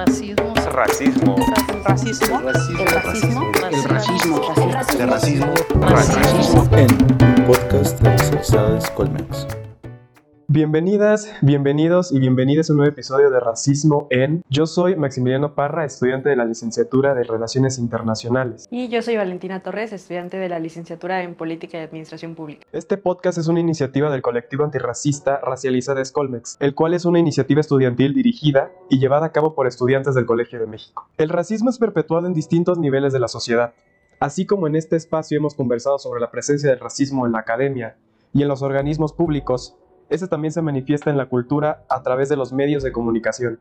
Racismo. Racismo. Racismo. El racismo. El racismo. de racismo Racismo. en podcast de Colmex. Bienvenidas, bienvenidos y bienvenidas a un nuevo episodio de Racismo en. Yo soy Maximiliano Parra, estudiante de la licenciatura de Relaciones Internacionales. Y yo soy Valentina Torres, estudiante de la licenciatura en Política y Administración Pública. Este podcast es una iniciativa del colectivo antirracista Racializades Colmex, el cual es una iniciativa estudiantil dirigida y llevada a cabo por estudiantes del Colegio de México. El racismo es perpetuado en distintos niveles de la sociedad. Así como en este espacio hemos conversado sobre la presencia del racismo en la academia y en los organismos públicos, este también se manifiesta en la cultura a través de los medios de comunicación.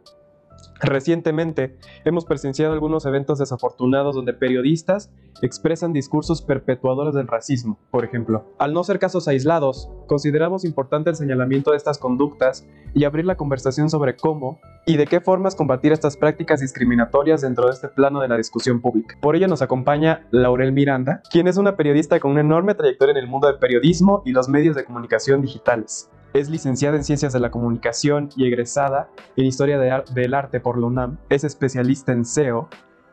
Recientemente hemos presenciado algunos eventos desafortunados donde periodistas expresan discursos perpetuadores del racismo, por ejemplo. Al no ser casos aislados, consideramos importante el señalamiento de estas conductas y abrir la conversación sobre cómo y de qué formas combatir estas prácticas discriminatorias dentro de este plano de la discusión pública. Por ello nos acompaña Laurel Miranda, quien es una periodista con una enorme trayectoria en el mundo del periodismo y los medios de comunicación digitales. Es licenciada en Ciencias de la Comunicación y egresada en Historia del Arte por la UNAM. Es especialista en SEO.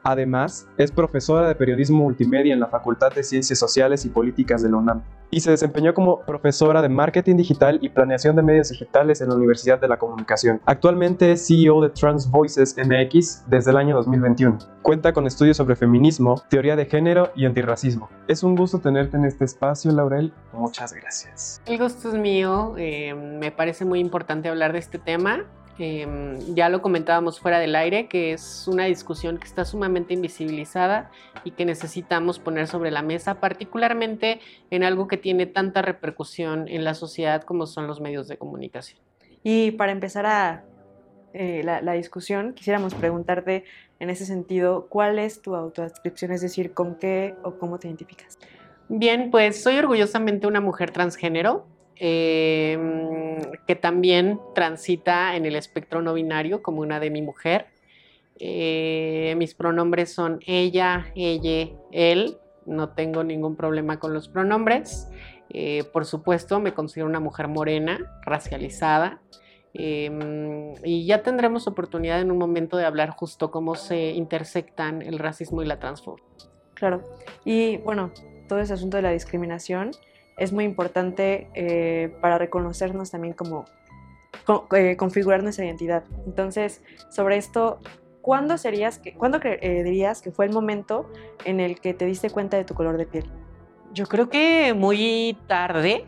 Además, es profesora de Periodismo Multimedia en la Facultad de Ciencias Sociales y Políticas de la UNAM. Y se desempeñó como profesora de Marketing Digital y Planeación de Medios Digitales en la Universidad de la Comunicación. Actualmente es CEO de Trans Voices MX desde el año 2021. Cuenta con estudios sobre feminismo, teoría de género y antirracismo. Es un gusto tenerte en este espacio, Laurel. Muchas gracias. El gusto es mío, eh, me parece muy importante hablar de este tema. Eh, ya lo comentábamos fuera del aire, que es una discusión que está sumamente invisibilizada y que necesitamos poner sobre la mesa, particularmente en algo que tiene tanta repercusión en la sociedad como son los medios de comunicación. Y para empezar a, eh, la, la discusión, quisiéramos preguntarte en ese sentido, ¿cuál es tu autodescripción? Es decir, ¿con qué o cómo te identificas? Bien, pues soy orgullosamente una mujer transgénero. Eh, que también transita en el espectro no binario como una de mi mujer. Eh, mis pronombres son ella, ella, él. No tengo ningún problema con los pronombres. Eh, por supuesto, me considero una mujer morena, racializada. Eh, y ya tendremos oportunidad en un momento de hablar justo cómo se intersectan el racismo y la transfobia. Claro. Y bueno, todo ese asunto de la discriminación es muy importante eh, para reconocernos también como co- eh, configurar nuestra identidad. Entonces, sobre esto, ¿cuándo serías que, ¿cuándo eh, dirías que fue el momento en el que te diste cuenta de tu color de piel? Yo creo que muy tarde.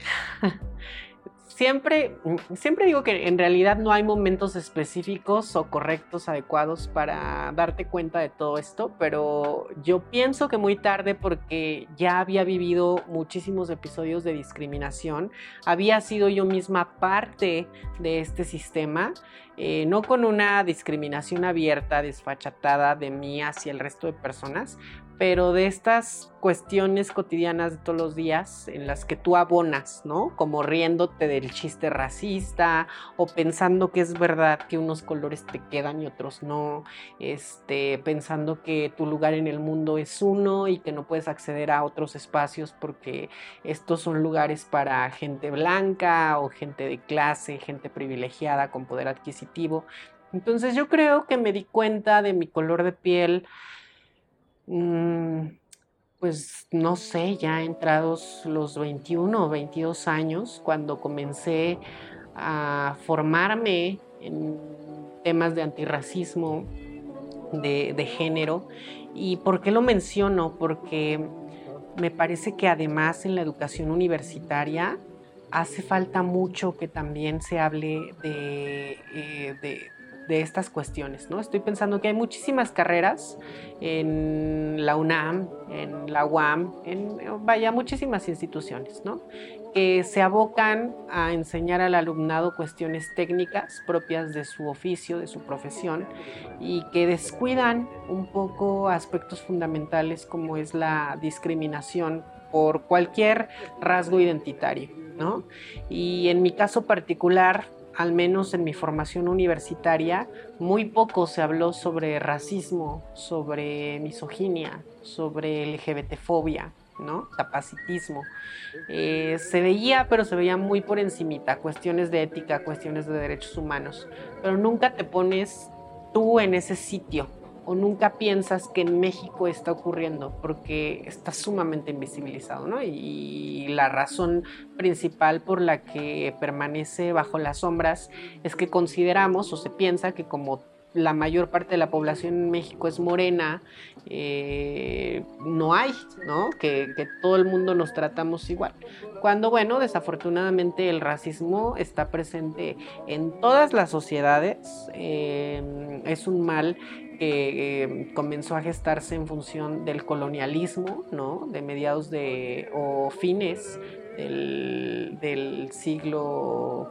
Siempre, siempre digo que en realidad no hay momentos específicos o correctos, adecuados para darte cuenta de todo esto, pero yo pienso que muy tarde porque ya había vivido muchísimos episodios de discriminación, había sido yo misma parte de este sistema, eh, no con una discriminación abierta, desfachatada de mí hacia el resto de personas, pero de estas cuestiones cotidianas de todos los días en las que tú abonas, ¿no? Como riéndote del chiste racista o pensando que es verdad que unos colores te quedan y otros no, este, pensando que tu lugar en el mundo es uno y que no puedes acceder a otros espacios porque estos son lugares para gente blanca o gente de clase, gente privilegiada con poder adquisitivo. Entonces yo creo que me di cuenta de mi color de piel pues no sé, ya entrados los 21 o 22 años, cuando comencé a formarme en temas de antirracismo, de, de género. ¿Y por qué lo menciono? Porque me parece que además en la educación universitaria hace falta mucho que también se hable de, eh, de, de estas cuestiones, ¿no? Estoy pensando que hay muchísimas carreras en la UNAM, en la UAM, en, vaya, muchísimas instituciones, ¿no? Que se abocan a enseñar al alumnado cuestiones técnicas propias de su oficio, de su profesión, y que descuidan un poco aspectos fundamentales como es la discriminación por cualquier rasgo identitario, ¿no? Y en mi caso particular, al menos en mi formación universitaria, muy poco se habló sobre racismo, sobre misoginia, sobre LGBTfobia, ¿no? Capacitismo. Eh, se veía, pero se veía muy por encimita, cuestiones de ética, cuestiones de derechos humanos, pero nunca te pones tú en ese sitio o nunca piensas que en México está ocurriendo porque está sumamente invisibilizado, ¿no? Y la razón principal por la que permanece bajo las sombras es que consideramos o se piensa que como la mayor parte de la población en México es morena, eh, no hay, ¿no? Que, que, todo el mundo nos tratamos igual. Cuando, bueno, desafortunadamente el racismo está presente en todas las sociedades, eh, es un mal que eh, comenzó a gestarse en función del colonialismo, ¿no? De mediados de, o fines del, del siglo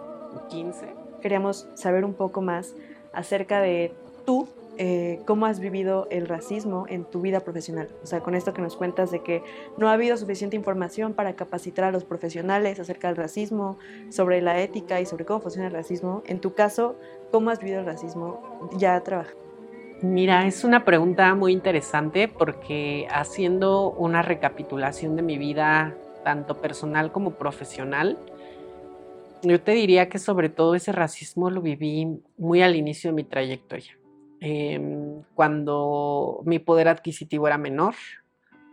XV. Queríamos saber un poco más acerca de tú, eh, cómo has vivido el racismo en tu vida profesional. O sea, con esto que nos cuentas de que no ha habido suficiente información para capacitar a los profesionales acerca del racismo, sobre la ética y sobre cómo funciona el racismo. En tu caso, ¿cómo has vivido el racismo ya trabajando? Mira, es una pregunta muy interesante porque haciendo una recapitulación de mi vida, tanto personal como profesional, yo te diría que sobre todo ese racismo lo viví muy al inicio de mi trayectoria. Eh, cuando mi poder adquisitivo era menor,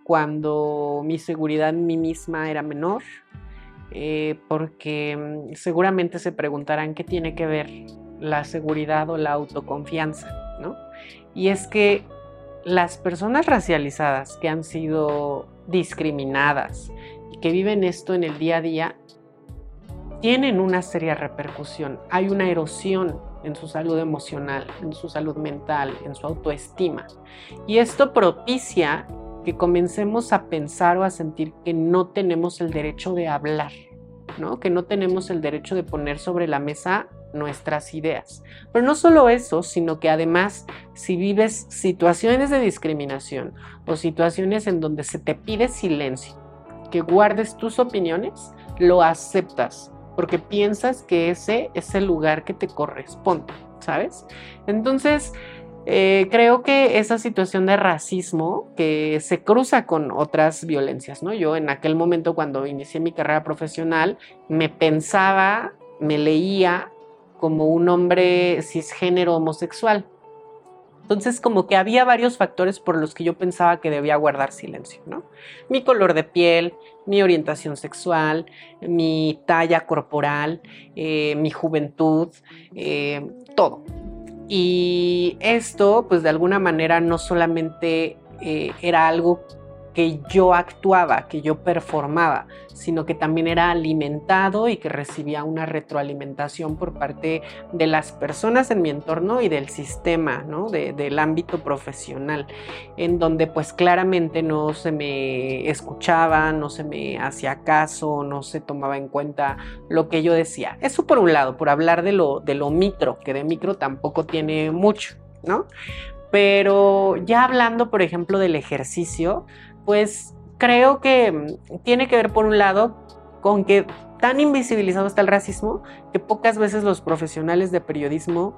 cuando mi seguridad en mí misma era menor, eh, porque mm, seguramente se preguntarán qué tiene que ver la seguridad o la autoconfianza, ¿no? Y es que las personas racializadas que han sido discriminadas y que viven esto en el día a día, tienen una seria repercusión. Hay una erosión en su salud emocional, en su salud mental, en su autoestima. Y esto propicia que comencemos a pensar o a sentir que no tenemos el derecho de hablar, ¿no? que no tenemos el derecho de poner sobre la mesa nuestras ideas. Pero no solo eso, sino que además si vives situaciones de discriminación o situaciones en donde se te pide silencio, que guardes tus opiniones, lo aceptas porque piensas que ese es el lugar que te corresponde, ¿sabes? Entonces, eh, creo que esa situación de racismo que se cruza con otras violencias, ¿no? Yo en aquel momento cuando inicié mi carrera profesional me pensaba, me leía como un hombre cisgénero homosexual. Entonces, como que había varios factores por los que yo pensaba que debía guardar silencio, ¿no? Mi color de piel, mi orientación sexual, mi talla corporal, eh, mi juventud, eh, todo. Y esto, pues de alguna manera, no solamente eh, era algo que yo actuaba, que yo performaba, sino que también era alimentado y que recibía una retroalimentación por parte de las personas en mi entorno y del sistema, ¿no? del ámbito profesional, en donde pues claramente no se me escuchaba, no se me hacía caso, no se tomaba en cuenta lo que yo decía. Eso por un lado, por hablar de lo, de lo micro, que de micro tampoco tiene mucho, ¿no? Pero ya hablando, por ejemplo, del ejercicio, pues creo que mm, tiene que ver por un lado con que tan invisibilizado está el racismo que pocas veces los profesionales de periodismo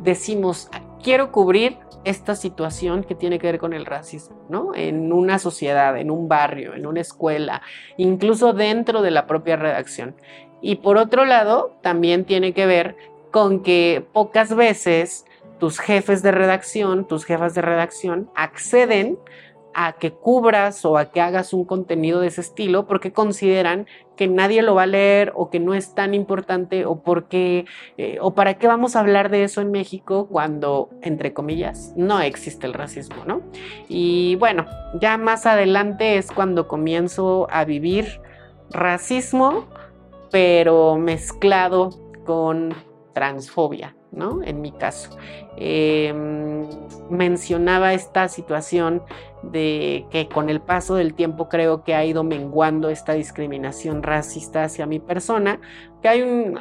decimos, quiero cubrir esta situación que tiene que ver con el racismo, ¿no? En una sociedad, en un barrio, en una escuela, incluso dentro de la propia redacción. Y por otro lado, también tiene que ver con que pocas veces tus jefes de redacción, tus jefas de redacción acceden a que cubras o a que hagas un contenido de ese estilo porque consideran que nadie lo va a leer o que no es tan importante o porque eh, o para qué vamos a hablar de eso en México cuando entre comillas no existe el racismo, ¿no? Y bueno, ya más adelante es cuando comienzo a vivir racismo pero mezclado con transfobia, ¿no? En mi caso. Em, mencionaba esta situación de que con el paso del tiempo creo que ha ido menguando esta discriminación racista hacia mi persona, que hay un,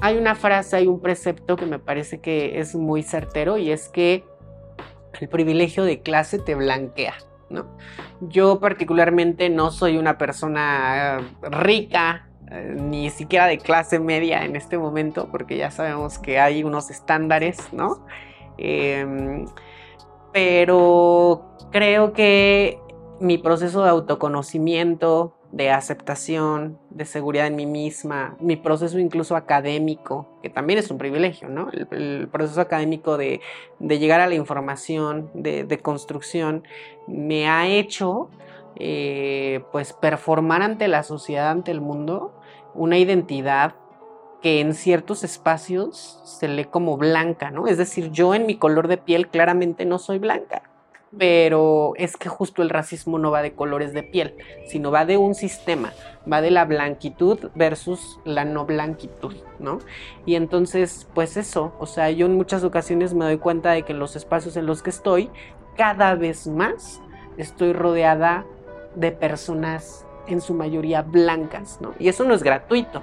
hay una frase, hay un precepto que me parece que es muy certero y es que el privilegio de clase te blanquea. Yo particularmente no soy una persona rica, eh, ni siquiera de clase media en este momento, porque ya sabemos que hay unos estándares, ¿no? Em, pero creo que mi proceso de autoconocimiento, de aceptación, de seguridad en mí misma, mi proceso incluso académico, que también es un privilegio, ¿no? El, proceso académico de, de, llegar a la información, de, de construcción, me ha hecho eh, pues performar ante la sociedad, ante el mundo, una identidad que en ciertos espacios se lee como blanca, ¿no? Es decir, yo en mi color de piel claramente no soy blanca pero es que justo el racismo no va de colores de piel, sino va de un sistema, va de la blanquitud versus la no blanquitud, ¿no? Y entonces, pues eso, o sea, yo en muchas ocasiones me doy cuenta de que en los espacios en los que estoy, cada vez más estoy rodeada de personas en su mayoría blancas, ¿no? Y eso no es gratuito.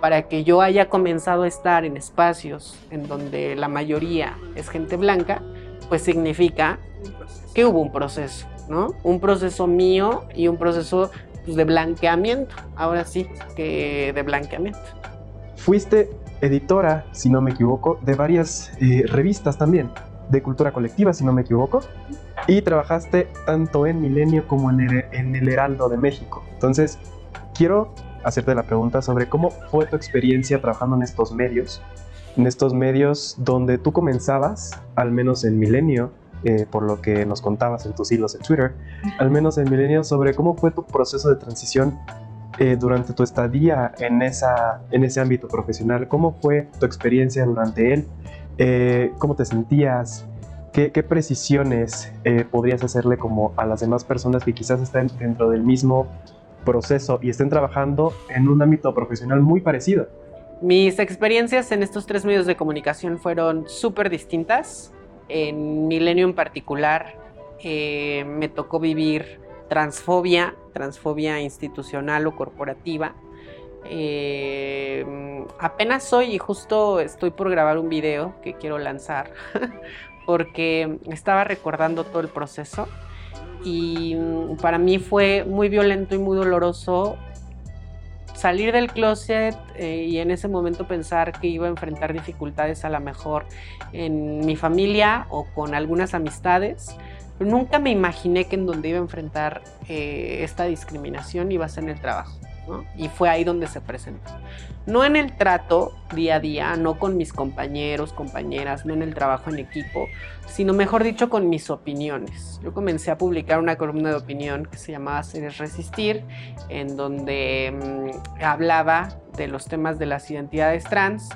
Para que yo haya comenzado a estar en espacios en donde la mayoría es gente blanca, pues significa que hubo un proceso, ¿no? Un proceso mío y un proceso pues, de blanqueamiento, ahora sí, que de blanqueamiento. Fuiste editora, si no me equivoco, de varias eh, revistas también, de cultura colectiva, si no me equivoco, y trabajaste tanto en Milenio como en el, en el Heraldo de México. Entonces, quiero hacerte la pregunta sobre cómo fue tu experiencia trabajando en estos medios, en estos medios donde tú comenzabas, al menos en Milenio, eh, por lo que nos contabas en tus hilos de Twitter, al menos en Milenio, sobre cómo fue tu proceso de transición eh, durante tu estadía en, esa, en ese ámbito profesional, cómo fue tu experiencia durante él, eh, cómo te sentías, qué, qué precisiones eh, podrías hacerle como a las demás personas que quizás estén dentro del mismo proceso y estén trabajando en un ámbito profesional muy parecido. Mis experiencias en estos tres medios de comunicación fueron súper distintas en Milenio en particular eh, me tocó vivir transfobia, transfobia institucional o corporativa. Eh, apenas hoy y justo estoy por grabar un video que quiero lanzar porque estaba recordando todo el proceso y mm, para mí fue muy violento y muy doloroso salir del closet eh, y en ese momento pensar que iba a enfrentar dificultades a lo mejor en mi familia o con algunas amistades. nunca me imaginé que en donde iba a enfrentar eh, esta discriminación iba a ser en el trabajo. Y fue ahí donde se presentó. No en el trato día a día, no con mis compañeros, compañeras, no en el trabajo en equipo, sino mejor dicho con mis opiniones. Yo comencé a publicar una columna de opinión que se llamaba Seres Resistir, en donde mmm, hablaba de los temas de las identidades trans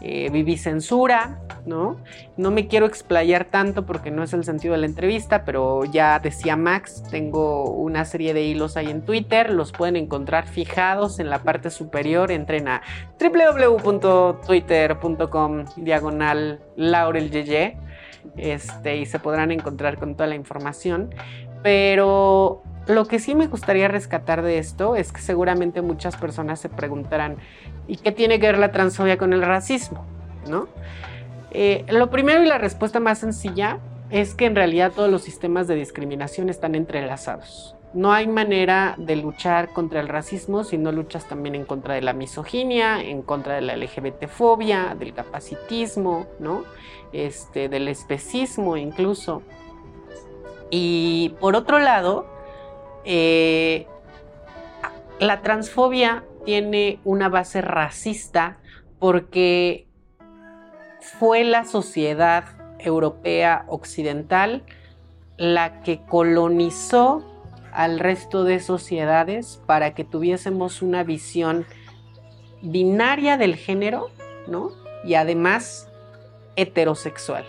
eh, viví censura, ¿no? No me quiero explayar tanto porque no es el sentido de la entrevista, pero ya decía Max, tengo una serie de hilos ahí en Twitter, los pueden encontrar fijados en la parte superior, entren a www.twitter.com diagonal laureljeye este, y se podrán encontrar con toda la información. Pero lo que sí me gustaría rescatar de esto es que seguramente muchas personas se preguntarán, ¿y qué tiene que ver la transfobia con el racismo? ¿No? Eh, lo primero y la respuesta más sencilla es que en realidad todos los sistemas de discriminación están entrelazados. No hay manera de luchar contra el racismo si no luchas también en contra de la misoginia, en contra de la LGBT-fobia, del capacitismo, ¿no? Este, del especismo incluso. Y por otro lado, eh, la transfobia tiene una base racista porque fue la sociedad europea occidental la que colonizó al resto de sociedades para que tuviésemos una visión binaria del género, ¿no? Y además heterosexual.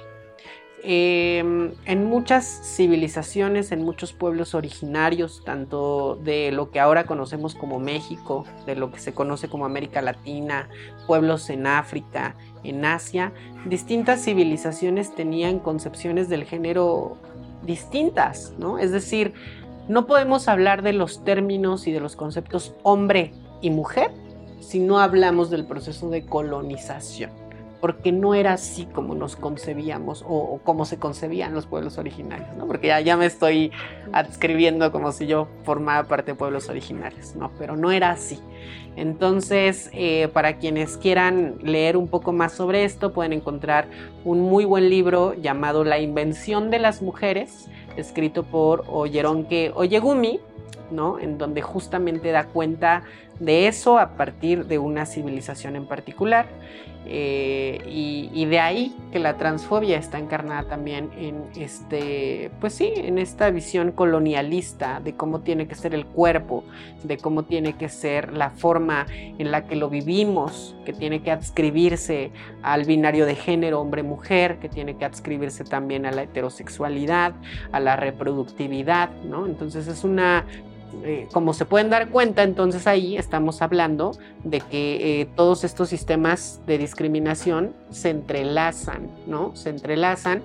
Eh, en muchas civilizaciones, en muchos pueblos originarios, tanto de lo que ahora conocemos como México, de lo que se conoce como América Latina, pueblos en África, en Asia, distintas civilizaciones tenían concepciones del género distintas, ¿no? Es decir, no podemos hablar de los términos y de los conceptos hombre y mujer si no hablamos del proceso de colonización porque no era así como nos concebíamos o, o como se concebían los pueblos originarios, ¿no? Porque ya, me estoy adscribiendo como si yo formara parte de pueblos originarios, ¿no? Pero no era así. Entonces, eh, para quienes quieran leer un poco más sobre esto, pueden encontrar un muy buen libro llamado La invención de las mujeres, escrito por Oyeronke Oyegumi, ¿no? En donde justamente da cuenta de eso a partir de una civilización en particular. Eh, y, y, de ahí que la transfobia está encarnada también en este, pues sí, en esta visión colonialista de cómo tiene que ser el cuerpo, de cómo tiene que ser la forma en la que lo vivimos, que tiene que adscribirse al binario de género hombre-mujer, que tiene que adscribirse también a la heterosexualidad, a la reproductividad, ¿no? Entonces es una eh, como se pueden dar cuenta, entonces ahí estamos hablando de que eh, todos estos sistemas de discriminación se entrelazan, ¿no? Se entrelazan.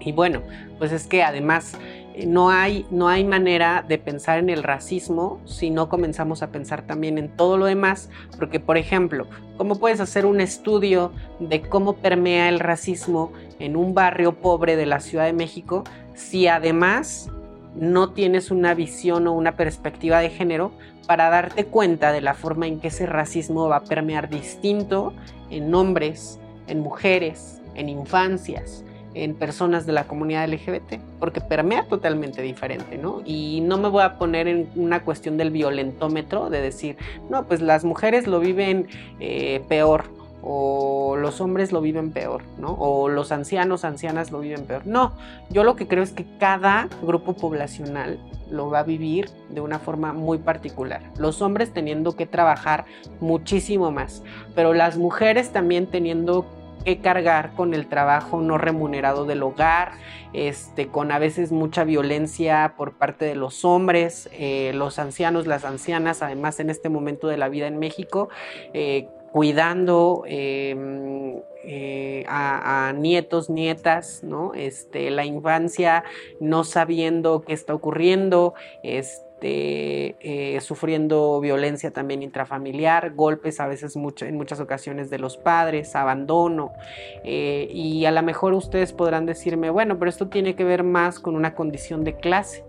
Y bueno, pues es que además eh, no hay, no hay manera de pensar en el racismo si no comenzamos a pensar también en todo lo demás, porque por ejemplo, ¿cómo puedes hacer un estudio de cómo permea el racismo en un barrio pobre de la Ciudad de México si además no tienes una visión o una perspectiva de género para darte cuenta de la forma en que ese racismo va a permear distinto en hombres, en mujeres, en infancias, en personas de la comunidad LGBT, porque permea totalmente diferente, ¿no? Y no me voy a poner en una cuestión del violentómetro, de decir, no, pues las mujeres lo viven eh, peor, o los hombres lo viven peor, ¿no? O los ancianos, ancianas lo viven peor. No, yo lo que creo es que cada grupo poblacional lo va a vivir de una forma muy particular. Los hombres teniendo que trabajar muchísimo más, pero las mujeres también teniendo que cargar con el trabajo no remunerado del hogar, este, con a veces mucha violencia por parte de los hombres, eh, los ancianos, las ancianas, además en este momento de la vida en México, eh, cuidando em, eh, a, nietos, nietas, ¿no? Este, la infancia no sabiendo qué está ocurriendo, este, eh, sufriendo violencia también intrafamiliar, golpes a veces mucho, en muchas ocasiones de los padres, abandono. Eh, y a lo mejor ustedes podrán decirme, bueno, pero esto tiene que ver más con una condición de clase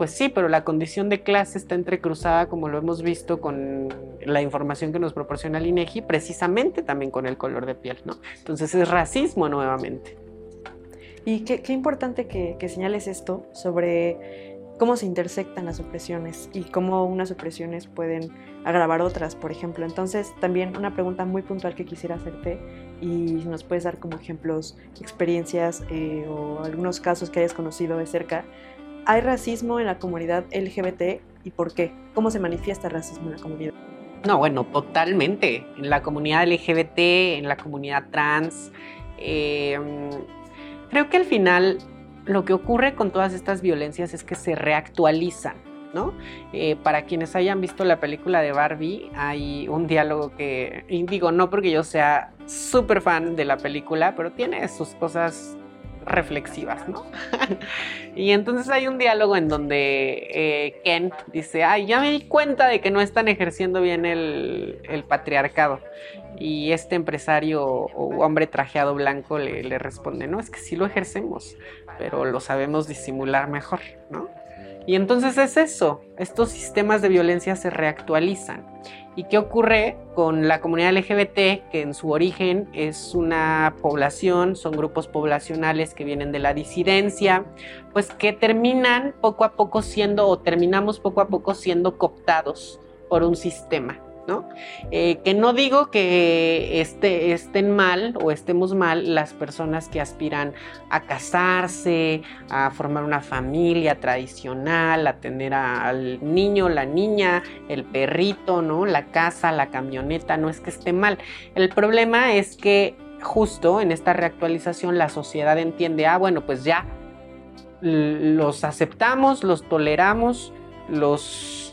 pues sí, pero la condición de clase está entrecruzada, como lo hemos visto con la información que nos proporciona el INEGI, precisamente también con el color de piel, ¿no? Entonces es racismo nuevamente. Y qué, importante que, señales esto sobre cómo se intersectan las opresiones y cómo unas opresiones pueden agravar otras, por ejemplo. Entonces, también una pregunta muy puntual que quisiera hacerte y nos puedes dar como ejemplos, experiencias eh, o algunos casos que hayas conocido de cerca ¿Hay racismo en la comunidad LGBT y por qué? ¿Cómo se manifiesta el racismo en la comunidad? No, bueno, totalmente. En la comunidad LGBT, en la comunidad trans. Em, creo que al final lo que ocurre con todas estas violencias es que se reactualizan. ¿no? Eh, para quienes hayan visto la película de Barbie, hay un diálogo que, digo, no porque yo sea súper fan de la película, pero tiene sus cosas reflexivas, ¿no? y entonces hay un diálogo en donde eh, Ken dice, ay, ya me di cuenta de que no están ejerciendo bien el, patriarcado. Y este empresario o hombre trajeado blanco le, le responde, no, es que sí lo ejercemos, pero lo sabemos disimular mejor, ¿no? Y entonces es eso, estos sistemas de violencia se reactualizan. ¿Y qué ocurre con la comunidad LGBT, que en su origen es una población, son grupos poblacionales que vienen de la disidencia, pues que terminan poco a poco siendo o terminamos poco a poco siendo cooptados por un sistema? Eh, que no digo que este, estén mal o estemos mal las personas que aspiran a casarse, a formar una familia tradicional, a tener al niño, la niña, el perrito, ¿no? La casa, la camioneta, no es que esté mal. El problema es que justo en esta reactualización la sociedad entiende, ah, bueno, pues ya los aceptamos, los toleramos, los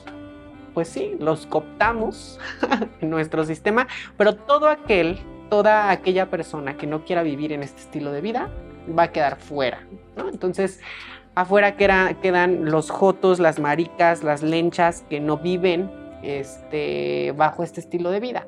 pues sí, los cooptamos en nuestro sistema, pero todo aquel, toda aquella persona que no quiera vivir en este estilo de vida va a quedar fuera, Entonces, afuera quedan los jotos, las maricas, las lenchas que no viven este, bajo este estilo de vida.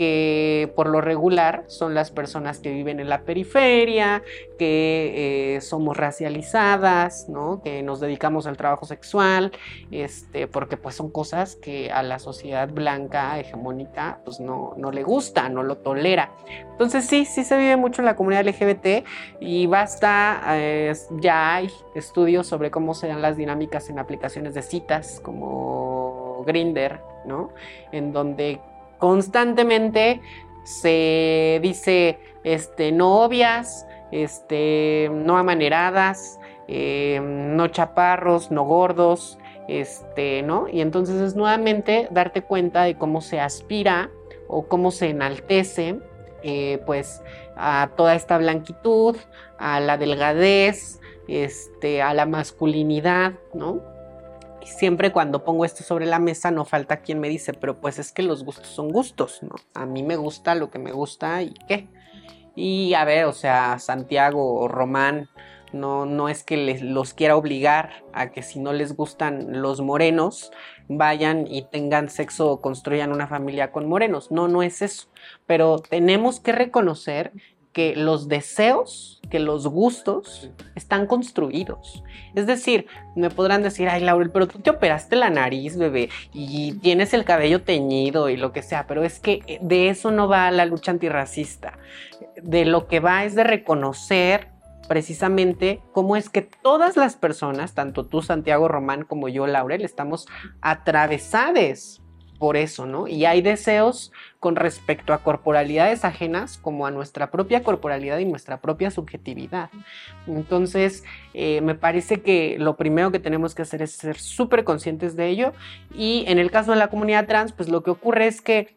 Que por lo regular son las personas que viven en la periferia, que eh, somos racializadas, ¿no? que nos dedicamos al trabajo sexual, este, porque pues son cosas que a la sociedad blanca hegemónica pues no, no le gusta, no lo tolera. Entonces sí, sí se vive mucho en la comunidad LGBT y basta, eh, ya hay estudios sobre cómo se dan las dinámicas en aplicaciones de citas como Grinder, ¿no? En donde constantemente se dice este, no obvias, este, no amaneradas, eh, no chaparros, no gordos, este, ¿no? Y entonces es nuevamente darte cuenta de cómo se aspira o cómo se enaltece, eh, pues, a toda esta blanquitud, a la delgadez, este, a la masculinidad, ¿no? Siempre cuando pongo esto sobre la mesa no falta quien me dice, pero pues es que los gustos son gustos, ¿no? A mí me gusta lo que me gusta y qué. Y a ver, o sea, Santiago o Román, no, no es que les, los quiera obligar a que si no les gustan los morenos, vayan y tengan sexo o construyan una familia con morenos. No, no es eso. Pero tenemos que reconocer que los deseos, que los gustos están construidos. Es decir, me podrán decir, ay Laurel, pero tú te operaste la nariz, bebé, y tienes el cabello teñido y lo que sea, pero es que de eso no va la lucha antirracista. De lo que va es de reconocer precisamente cómo es que todas las personas, tanto tú, Santiago Román, como yo, Laurel, estamos atravesadas por eso, ¿no? Y hay deseos con respecto a corporalidades ajenas como a nuestra propia corporalidad y nuestra propia subjetividad. Entonces, eh, me parece que lo primero que tenemos que hacer es ser súper conscientes de ello y en el caso de la comunidad trans, pues lo que ocurre es que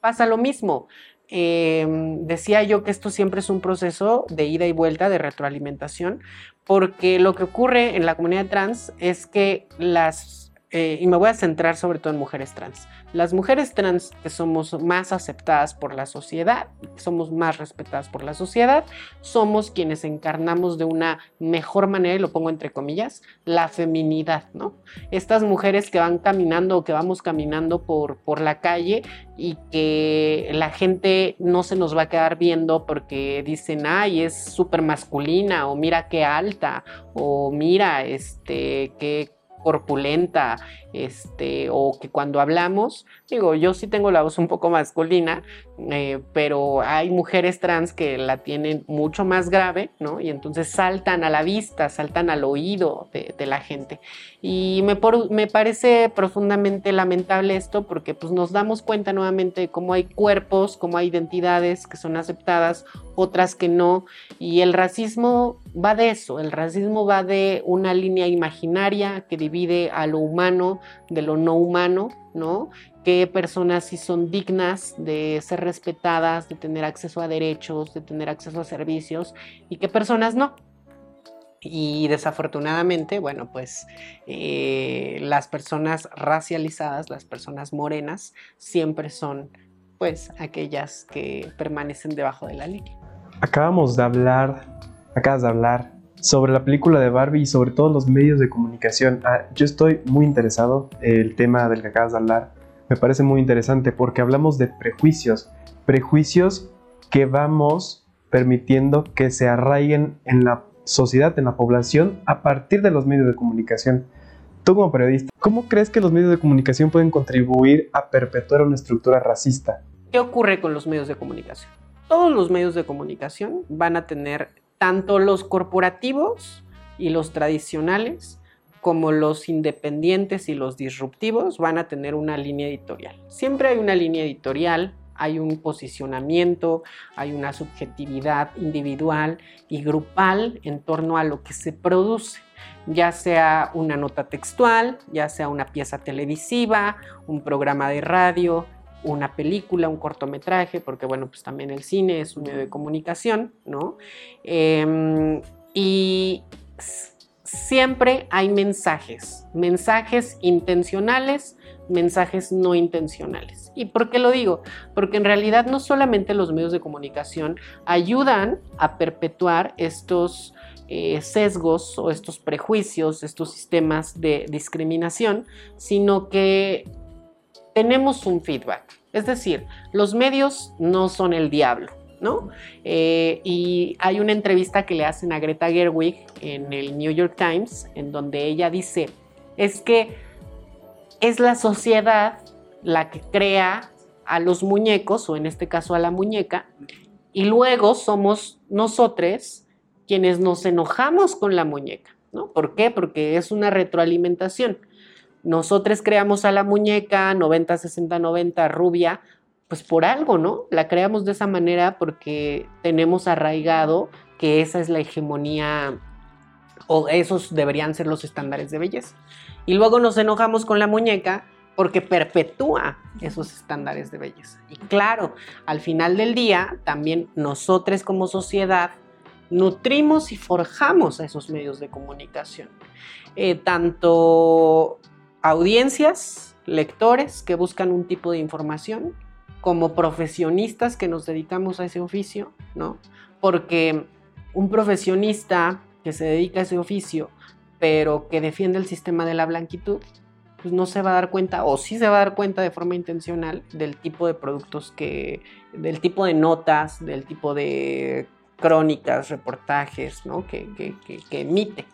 pasa lo mismo. Em, decía yo que esto siempre es un proceso de ida y vuelta, de retroalimentación, porque lo que ocurre en la comunidad trans es que las eh, y me voy a centrar sobre todo en mujeres trans. Las mujeres trans que somos más aceptadas por la sociedad, somos más respetadas por la sociedad, somos quienes encarnamos de una mejor manera, y lo pongo entre comillas, la feminidad, ¿no? Estas mujeres que van caminando o que vamos caminando por, por la calle y que la gente no se nos va a quedar viendo porque dicen, ay, es súper masculina, o mira qué alta, o mira, este, qué corpulenta, este, o que cuando hablamos, digo, yo sí tengo la voz un poco masculina, eh, pero hay mujeres trans que la tienen mucho más grave, ¿no? Y entonces saltan a la vista, saltan al oído de, la gente. Y me, me, parece profundamente lamentable esto porque pues nos damos cuenta nuevamente de cómo hay cuerpos, cómo hay identidades que son aceptadas, otras que no. Y el racismo va de eso, el racismo va de una línea imaginaria que divide a lo humano de lo no humano, ¿no? qué personas sí son dignas de ser respetadas, de tener acceso a derechos, de tener acceso a servicios y qué personas no. Y desafortunadamente, bueno, pues eh, las personas racializadas, las personas morenas, siempre son pues aquellas que permanecen debajo de la línea. Acabamos de hablar, acabas de hablar sobre la película de Barbie y sobre todos los medios de comunicación. Ah, yo estoy muy interesado en el tema del que acabas de hablar me parece muy interesante porque hablamos de prejuicios, prejuicios que vamos permitiendo que se arraiguen en la sociedad, en la población, a partir de los medios de comunicación. Tú como periodista, ¿cómo crees que los medios de comunicación pueden contribuir a perpetuar una estructura racista? ¿Qué ocurre con los medios de comunicación? Todos los medios de comunicación van a tener tanto los corporativos y los tradicionales como los independientes y los disruptivos van a tener una línea editorial. Siempre hay una línea editorial, hay un posicionamiento, hay una subjetividad individual y grupal en torno a lo que se produce, ya sea una nota textual, ya sea una pieza televisiva, un programa de radio, una película, un cortometraje, porque bueno, pues también el cine es un medio de comunicación, ¿no? Em, y siempre hay mensajes, mensajes intencionales, mensajes no intencionales. ¿Y por qué lo digo? Porque en realidad no solamente los medios de comunicación ayudan a perpetuar estos eh, sesgos o estos prejuicios, estos sistemas de discriminación, sino que tenemos un feedback. Es decir, los medios no son el diablo, ¿no? Eh, y hay una entrevista que le hacen a Greta Gerwig en el New York Times, en donde ella dice, es que es la sociedad la que crea a los muñecos, o en este caso a la muñeca, y luego somos nosotros quienes nos enojamos con la muñeca, ¿no? ¿Por qué? Porque es una retroalimentación. Nosotros creamos a la muñeca 90, 60, 90 rubia, pues por algo, ¿no? La creamos de esa manera porque tenemos arraigado que esa es la hegemonía o esos deberían ser los estándares de belleza. Y luego nos enojamos con la muñeca porque perpetúa esos estándares de belleza. Y claro, al final del día, también nosotros como sociedad nutrimos y forjamos a esos medios de comunicación. Eh, tanto audiencias, lectores que buscan un tipo de información, como profesionistas que nos dedicamos a ese oficio, ¿no? Porque un profesionista que se dedica a ese oficio, pero que defiende el sistema de la blanquitud, pues no se va a dar cuenta, o sí se va a dar cuenta de forma intencional del tipo de productos que, del tipo de notas, del tipo de crónicas, reportajes, ¿no? Que, emite.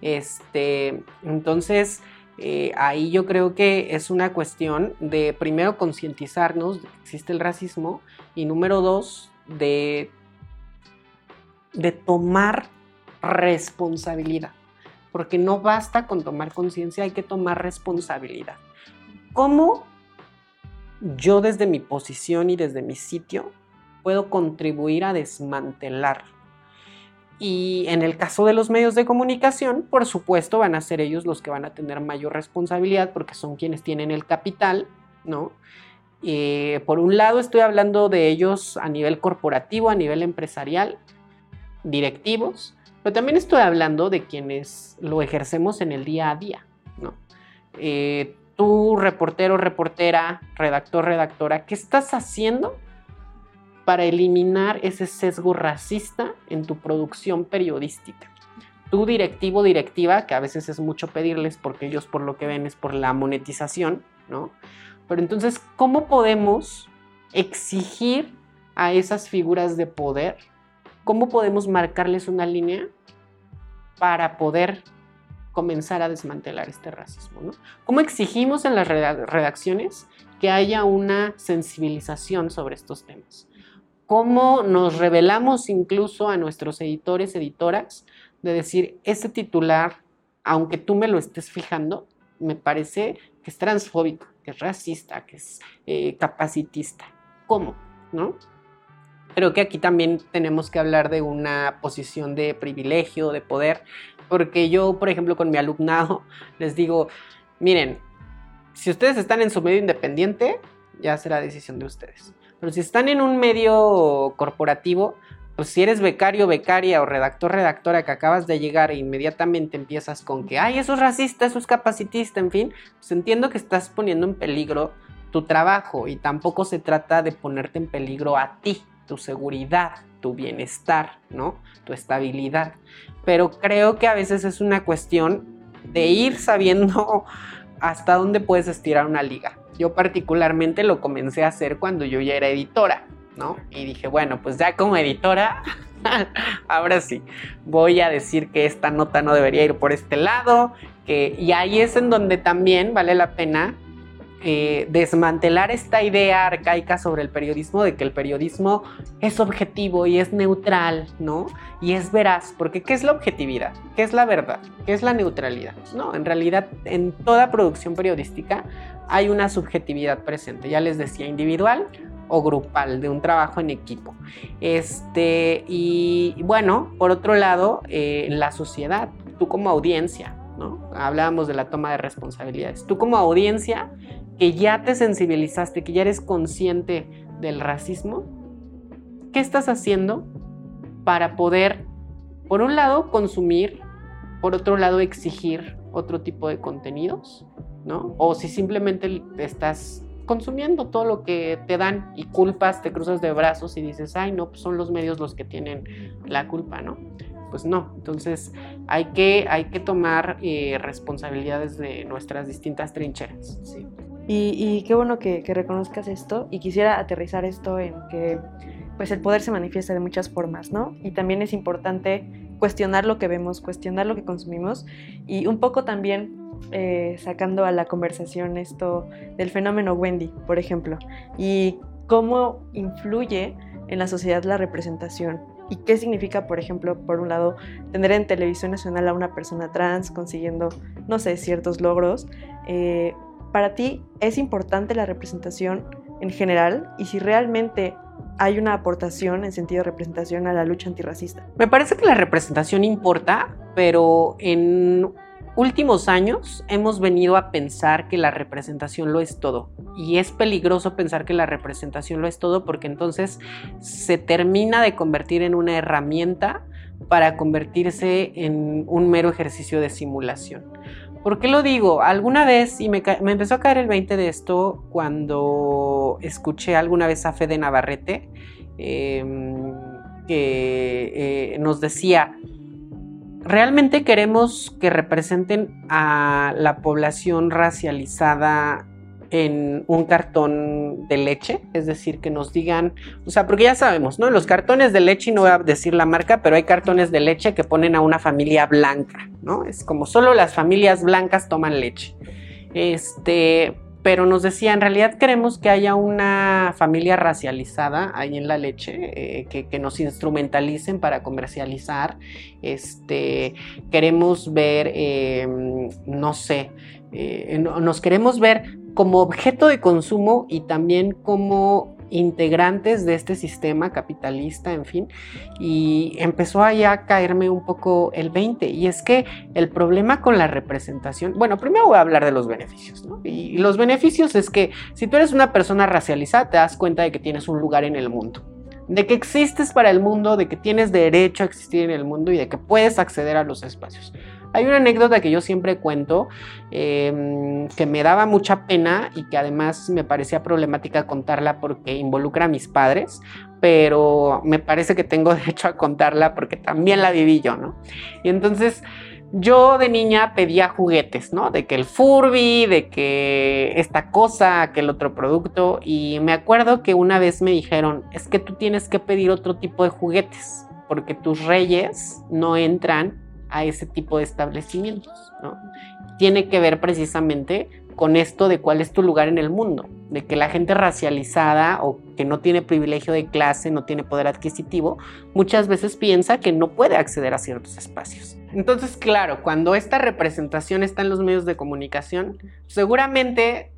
Este, entonces, eh, ahí yo creo que es una cuestión de primero concientizarnos de que existe el racismo y número dos, de, de tomar responsabilidad porque no basta con tomar conciencia, hay que tomar responsabilidad. ¿Cómo yo desde mi posición y desde mi sitio puedo contribuir a desmantelar? Y en el caso de los medios de comunicación, por supuesto, van a ser ellos los que van a tener mayor responsabilidad porque son quienes tienen el capital, ¿no? Eh, por un lado, estoy hablando de ellos a nivel corporativo, a nivel empresarial, directivos, pero también estoy hablando de quienes lo ejercemos en el día a día, ¿no? Eh, tú, reportero, reportera, redactor, redactora, ¿qué estás haciendo para eliminar ese sesgo racista en tu producción periodística? Tú, directivo, directiva, que a veces es mucho pedirles porque ellos por lo que ven es por la monetización, ¿no? Pero entonces, ¿cómo podemos exigir a esas figuras de poder ¿Cómo podemos marcarles una línea para poder comenzar a desmantelar este racismo? ¿no? ¿Cómo exigimos en las redacciones que haya una sensibilización sobre estos temas? ¿Cómo nos revelamos incluso a nuestros editores, editoras, de decir, ese titular, aunque tú me lo estés fijando, me parece que es transfóbico, que es racista, que es eh, capacitista? ¿Cómo? ¿No? Creo que aquí también tenemos que hablar de una posición de privilegio, de poder, porque yo, por ejemplo, con mi alumnado les digo, miren, si ustedes están en su medio independiente, ya será decisión de ustedes. Pero si están en un medio corporativo, pues si eres becario, becaria o redactor, redactora que acabas de llegar e inmediatamente empiezas con que, ay, eso es racista, eso es capacitista, en fin, pues entiendo que estás poniendo en peligro tu trabajo y tampoco se trata de ponerte en peligro a ti tu seguridad, tu bienestar, ¿no? Tu estabilidad. Pero creo que a veces es una cuestión de ir sabiendo hasta dónde puedes estirar una liga. Yo particularmente lo comencé a hacer cuando yo ya era editora, ¿no? Y dije, bueno, pues ya como editora, ahora sí, voy a decir que esta nota no debería ir por este lado, que, y ahí es en donde también vale la pena eh, desmantelar esta idea arcaica sobre el periodismo de que el periodismo es objetivo y es neutral, ¿no? Y es veraz, porque ¿qué es la objetividad? ¿Qué es la verdad? ¿Qué es la neutralidad? No, en realidad en toda producción periodística hay una subjetividad presente, ya les decía, individual o grupal, de un trabajo en equipo. Este, y bueno, por otro lado, eh, la sociedad, tú como audiencia, ¿no? Hablábamos de la toma de responsabilidades. Tú como audiencia que ya te sensibilizaste, que ya eres consciente del racismo, ¿qué estás haciendo para poder, por un lado, consumir, por otro lado, exigir otro tipo de contenidos? ¿No? O si simplemente estás consumiendo todo lo que te dan y culpas, te cruzas de brazos y dices, ay, no, pues son los medios los que tienen la culpa, ¿no? Pues no, entonces hay que, hay que tomar eh, responsabilidades de nuestras distintas trincheras. y qué bueno que, que reconozcas esto y quisiera aterrizar esto en que pues el poder se manifiesta de muchas formas, ¿no? Y también es importante cuestionar lo que vemos, cuestionar lo que consumimos y un poco también eh, sacando a la conversación esto del fenómeno Wendy, por ejemplo, y cómo influye en la sociedad la representación y qué significa, por ejemplo, por un lado, tener en televisión nacional a una persona trans consiguiendo, no sé, ciertos logros. Eh, para ti, ¿es importante la representación en general? Y si realmente hay una aportación en sentido de representación a la lucha antirracista. Me parece que la representación importa, pero en últimos años hemos venido a pensar que la representación lo es todo. Y es peligroso pensar que la representación lo es todo porque entonces se termina de convertir en una herramienta para convertirse en un mero ejercicio de simulación. ¿Por qué lo digo? Alguna vez, y me, empezó a caer el 20 de esto cuando escuché alguna vez a Fede Navarrete, eh, que eh, nos decía, ¿realmente queremos que representen a la población racializada en un cartón de leche, es decir, que nos digan, o sea, porque ya sabemos, ¿no? Los cartones de leche, no voy a decir la marca, pero hay cartones de leche que ponen a una familia blanca, ¿no? Es como solo las familias blancas toman leche. Este, pero nos decía, en realidad queremos que haya una familia racializada ahí en la leche, eh, que, nos instrumentalicen para comercializar. Este, queremos ver, eh, no sé, eh, nos queremos ver como objeto de consumo y también como integrantes de este sistema capitalista, en fin, y empezó a caerme un poco el 20. Y es que el problema con la representación, bueno, primero voy a hablar de los beneficios, ¿no? Y los beneficios es que si tú eres una persona racializada, te das cuenta de que tienes un lugar en el mundo de que existes para el mundo, de que tienes derecho a existir en el mundo y de que puedes acceder a los espacios. Hay una anécdota que yo siempre cuento eh, que me daba mucha pena y que además me parecía problemática contarla porque involucra a mis padres, pero me parece que tengo derecho a contarla porque también la viví yo, ¿no? Y entonces yo de niña pedía juguetes, ¿no? De que el Furby, de que esta cosa, aquel otro producto. Y me acuerdo que una vez me dijeron, es que tú tienes que pedir otro tipo de juguetes, porque tus reyes no entran a ese tipo de establecimientos. Tiene que ver precisamente con esto de cuál es tu lugar en el mundo, de que la gente racializada o que no tiene privilegio de clase, no tiene poder adquisitivo, muchas veces piensa que no puede acceder a ciertos espacios. Entonces, claro, cuando esta representación está en los medios de comunicación, seguramente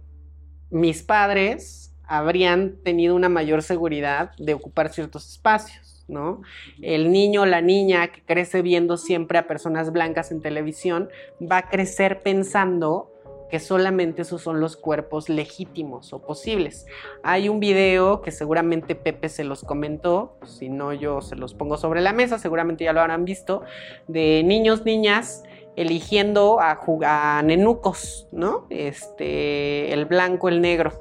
mis padres habrían tenido una mayor seguridad de ocupar ciertos espacios. ¿No? El niño o la niña que crece viendo siempre a personas blancas en televisión va a crecer pensando que solamente esos son los cuerpos legítimos o posibles. Hay un video que seguramente Pepe se los comentó, si no yo se los pongo sobre la mesa, seguramente ya lo habrán visto, de niños, niñas eligiendo a, a nenucos, ¿no? Este, el blanco, el negro.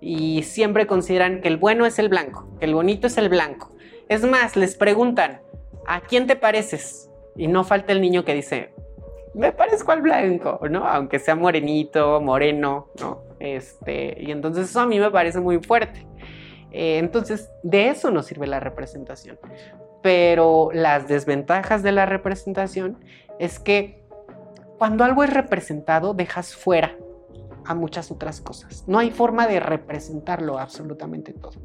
Y siempre consideran que el bueno es el blanco, que el bonito es el blanco. Es más, les preguntan, ¿a quién te pareces? Y no falta el niño que dice, me parezco al blanco, ¿no? Aunque sea morenito, moreno, ¿no? Este, y entonces eso a mí me parece muy fuerte. Eh, entonces, de eso nos sirve la representación. Pero las desventajas de la representación es que cuando algo es representado, dejas fuera a muchas otras cosas. No hay forma de representarlo absolutamente todo.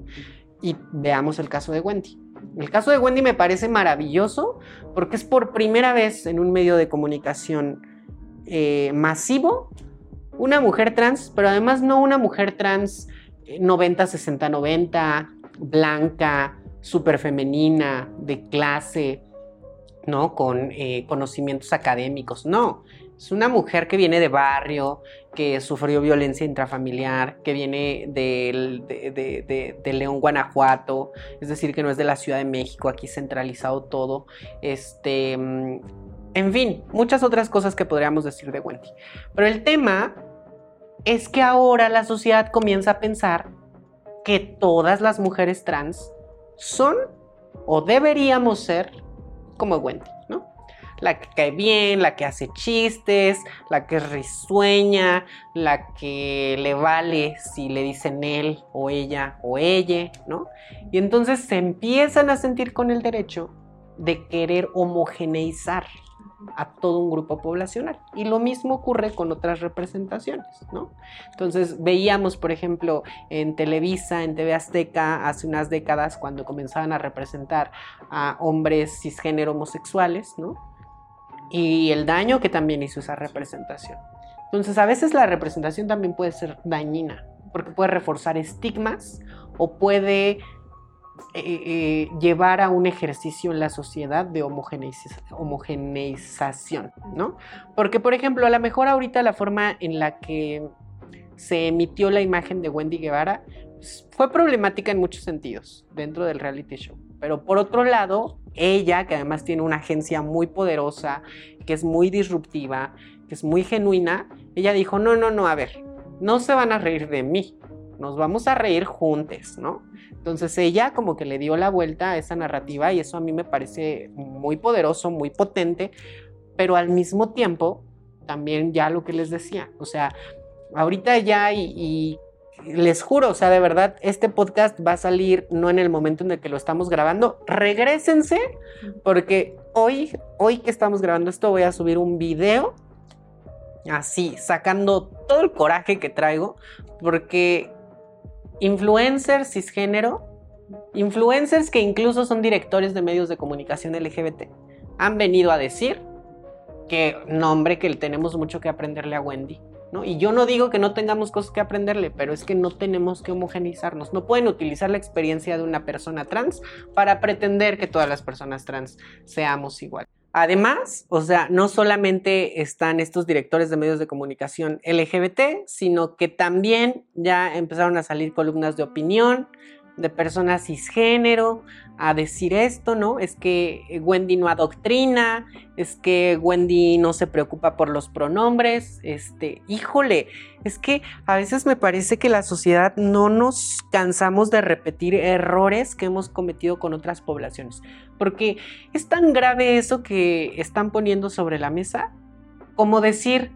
Y veamos el caso de Wendy. El caso de Wendy me parece maravilloso porque es por primera vez en un medio de comunicación eh, masivo una mujer trans, pero además no una mujer trans 90, 60, 90, blanca, súper femenina, de clase, ¿no? Con eh, conocimientos académicos, no. Es una mujer que viene de barrio, que sufrió violencia intrafamiliar, que viene de, León, Guanajuato, es decir, que no es de la Ciudad de México, aquí centralizado todo. Este, en fin, muchas otras cosas que podríamos decir de Wendy. Pero el tema es que ahora la sociedad comienza a pensar que todas las mujeres trans son o deberíamos ser como Wendy. La que cae bien, la que hace chistes, la que risueña, la que le vale si le dicen él o ella o ella, ¿no? Y entonces se empiezan a sentir con el derecho de querer homogeneizar a todo un grupo poblacional. Y lo mismo ocurre con otras representaciones, ¿no? Entonces veíamos, por ejemplo, en Televisa, en TV Azteca, hace unas décadas, cuando comenzaban a representar a hombres cisgénero homosexuales, ¿no? Y el daño que también hizo esa representación. Entonces, a veces la representación también puede ser dañina, porque puede reforzar estigmas o puede eh, eh, llevar a un ejercicio en la sociedad de homogeneiza- homogeneización, ¿no? Porque, por ejemplo, a lo mejor ahorita la forma en la que se emitió la imagen de Wendy Guevara pues, fue problemática en muchos sentidos dentro del reality show. Pero por otro lado, ella, que además tiene una agencia muy poderosa, que es muy disruptiva, que es muy genuina, ella dijo, no, no, no, a ver, no se van a reír de mí, nos vamos a reír juntos, ¿no? Entonces ella como que le dio la vuelta a esa narrativa y eso a mí me parece muy poderoso, muy potente, pero al mismo tiempo también ya lo que les decía, o sea, ahorita ya y, les juro, o sea, de verdad, este podcast va a salir no en el momento en el que lo estamos grabando, regrésense porque hoy, hoy que estamos grabando esto voy a subir un video así, sacando todo el coraje que traigo, porque influencers cisgénero, influencers que incluso son directores de medios de comunicación LGBT, han venido a decir que, no hombre, que tenemos mucho que aprenderle a Wendy. Y yo no digo que no tengamos cosas que aprenderle, pero es que no tenemos que homogeneizarnos. No pueden utilizar la experiencia de una persona trans para pretender que todas las personas trans seamos igual. Además, o sea, no solamente están estos directores de medios de comunicación LGBT, sino que también ya empezaron a salir columnas de opinión de personas cisgénero a decir esto, ¿no? Es que Wendy no adoctrina, es que Wendy no se preocupa por los pronombres, este, híjole, es que a veces me parece que la sociedad no nos cansamos de repetir errores que hemos cometido con otras poblaciones, porque es tan grave eso que están poniendo sobre la mesa como decir,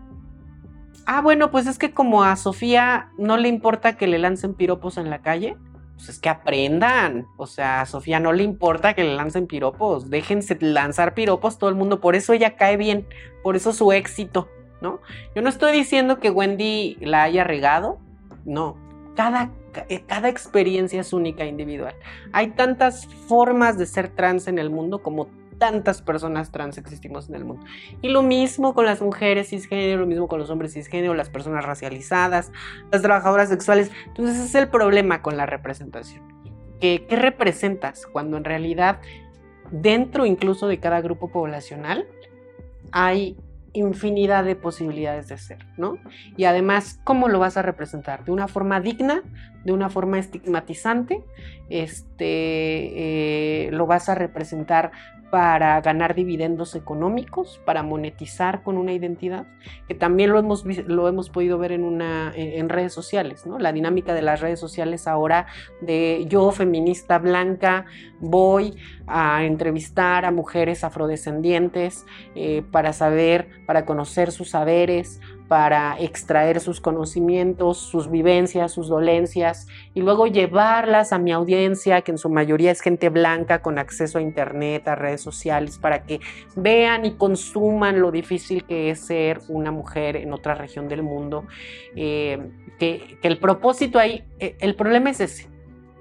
ah, bueno, pues es que como a Sofía no le importa que le lancen piropos en la calle, pues es que aprendan. O sea, a Sofía no le importa que le lancen piropos. Déjense lanzar piropos todo el mundo. Por eso ella cae bien. Por eso su éxito, ¿no? Yo no estoy diciendo que Wendy la haya regado. No. Cada, cada experiencia es única individual. Hay tantas formas de ser trans en el mundo como tantas personas trans existimos en el mundo. Y lo mismo con las mujeres cisgénero, lo mismo con los hombres cisgénero, las personas racializadas, las trabajadoras sexuales. Entonces ese es el problema con la representación. ¿Qué, qué representas cuando en realidad dentro incluso de cada grupo poblacional hay infinidad de posibilidades de ser, ¿no? Y además, ¿cómo lo vas a representar? ¿De una forma digna? ¿De una forma estigmatizante? Este, eh, ¿Lo vas a representar para ganar dividendos económicos, para monetizar con una identidad, que también lo hemos, lo hemos podido ver en, una, en, redes sociales, ¿no? La dinámica de las redes sociales ahora de yo, feminista blanca, voy a entrevistar a mujeres afrodescendientes eh, para saber, para conocer sus saberes, para extraer sus conocimientos, sus vivencias, sus dolencias y luego llevarlas a mi audiencia, que en su mayoría es gente blanca con acceso a internet, a redes sociales, para que vean y consuman lo difícil que es ser una mujer en otra región del mundo. Eh, que, el propósito ahí, eh, el problema es ese.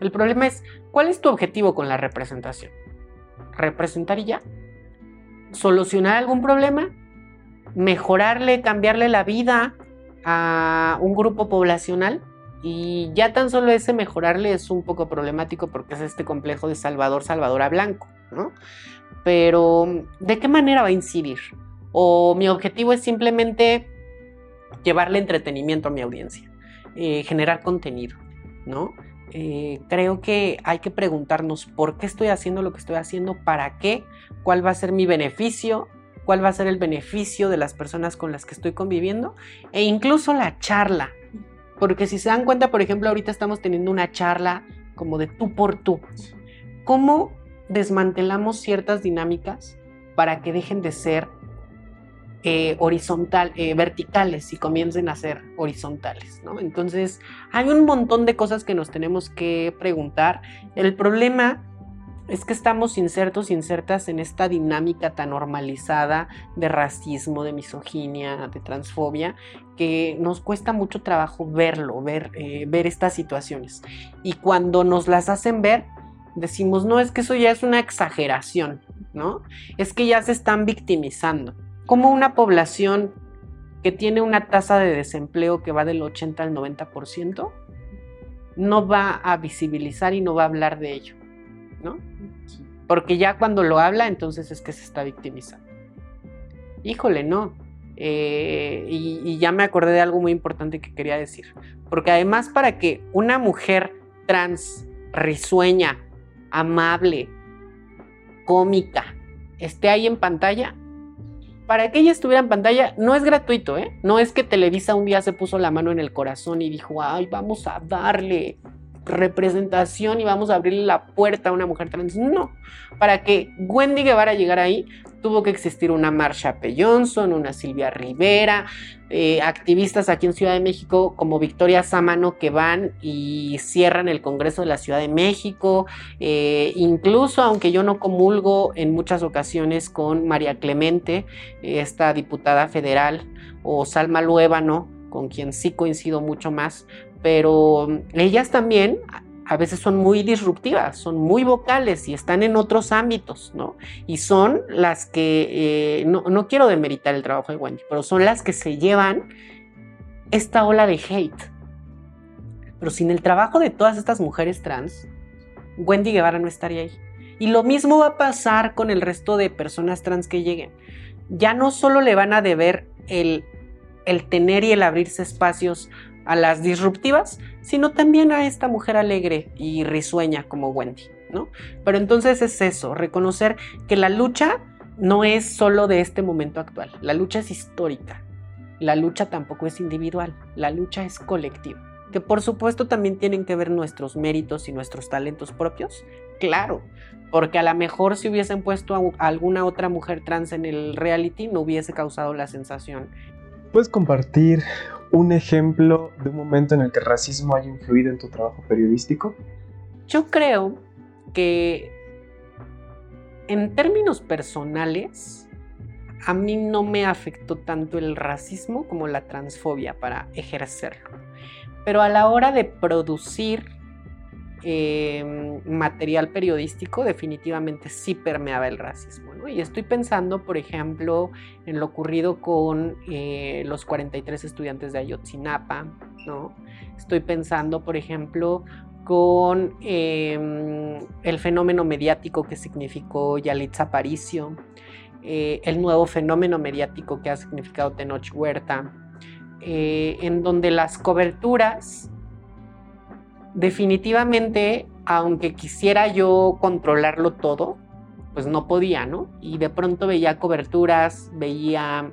El problema es, ¿cuál es tu objetivo con la representación? ¿Representar y ya? ¿Solucionar algún problema? Mejorarle, cambiarle la vida a un grupo poblacional. Y ya tan solo ese mejorarle es un poco problemático porque es este complejo de Salvador, Salvadora Blanco, ¿no? Pero, ¿de qué manera va a incidir? O mi objetivo es simplemente llevarle entretenimiento a mi audiencia, eh, generar contenido, ¿no? Eh, creo que hay que preguntarnos por qué estoy haciendo lo que estoy haciendo, para qué, cuál va a ser mi beneficio, cuál va a ser el beneficio de las personas con las que estoy conviviendo e incluso la charla. Porque si se dan cuenta, por ejemplo, ahorita estamos teniendo una charla como de tú por tú. ¿Cómo desmantelamos ciertas dinámicas para que dejen de ser eh, horizontal, eh, verticales y comiencen a ser horizontales, ¿no? Entonces, hay un montón de cosas que nos tenemos que preguntar. El problema es que estamos insertos, insertas en esta dinámica tan normalizada de racismo, de misoginia, de transfobia, que nos cuesta mucho trabajo verlo, ver, eh, ver estas situaciones. Y cuando nos las hacen ver, decimos, no, es que eso ya es una exageración, ¿no? Es que ya se están victimizando como una población que tiene una tasa de desempleo que va del 80 al 90%, no va a visibilizar y no va a hablar de ello, ¿no? Porque ya cuando lo habla, entonces es que se está victimizando. Híjole, no. Eh, y, y ya me acordé de algo muy importante que quería decir. Porque además para que una mujer trans, risueña, amable, cómica, esté ahí en pantalla, para que ella estuviera en pantalla no es gratuito, ¿eh? No es que Televisa un día se puso la mano en el corazón y dijo, ay, vamos a darle representación y vamos a abrirle la puerta a una mujer trans. No, para que Wendy Guevara llegara ahí, tuvo que existir una Marsha P. Johnson, una Silvia Rivera, eh, activistas aquí en Ciudad de México como Victoria Sámano que van y cierran el Congreso de la Ciudad de México, eh, incluso aunque yo no comulgo en muchas ocasiones con María Clemente, esta diputada federal, o Salma Luébano, con quien sí coincido mucho más, pero ellas también a veces son muy disruptivas, son muy vocales y están en otros ámbitos, ¿no? Y son las que, eh, no, no, quiero demeritar el trabajo de Wendy, pero son las que se llevan esta ola de hate. Pero sin el trabajo de todas estas mujeres trans, Wendy Guevara no estaría ahí. Y lo mismo va a pasar con el resto de personas trans que lleguen. Ya no solo le van a deber el, el tener y el abrirse espacios a las disruptivas, sino también a esta mujer alegre y risueña como Wendy, ¿no? Pero entonces es eso, reconocer que la lucha no es solo de este momento actual, la lucha es histórica, la lucha tampoco es individual, la lucha es colectiva. Que por supuesto también tienen que ver nuestros méritos y nuestros talentos propios, claro, porque a lo mejor si hubiesen puesto a alguna otra mujer trans en el reality no hubiese causado la sensación. ¿Puedes compartir un ejemplo de un momento en el que el racismo haya influido en tu trabajo periodístico? Yo creo que en términos personales, a mí no me afectó tanto el racismo como la transfobia para ejercerlo. Pero a la hora de producir eh, material periodístico, definitivamente sí permeaba el racismo. Y estoy pensando, por ejemplo, en lo ocurrido con eh, los 43 estudiantes de Ayotzinapa, ¿no? Estoy pensando, por ejemplo, con eh, el fenómeno mediático que significó Yalitza Aparicio, eh, el nuevo fenómeno mediático que ha significado Tenoch Huerta, en donde las coberturas definitivamente, aunque quisiera yo controlarlo todo, pues no podía, ¿no? Y de pronto veía coberturas, veía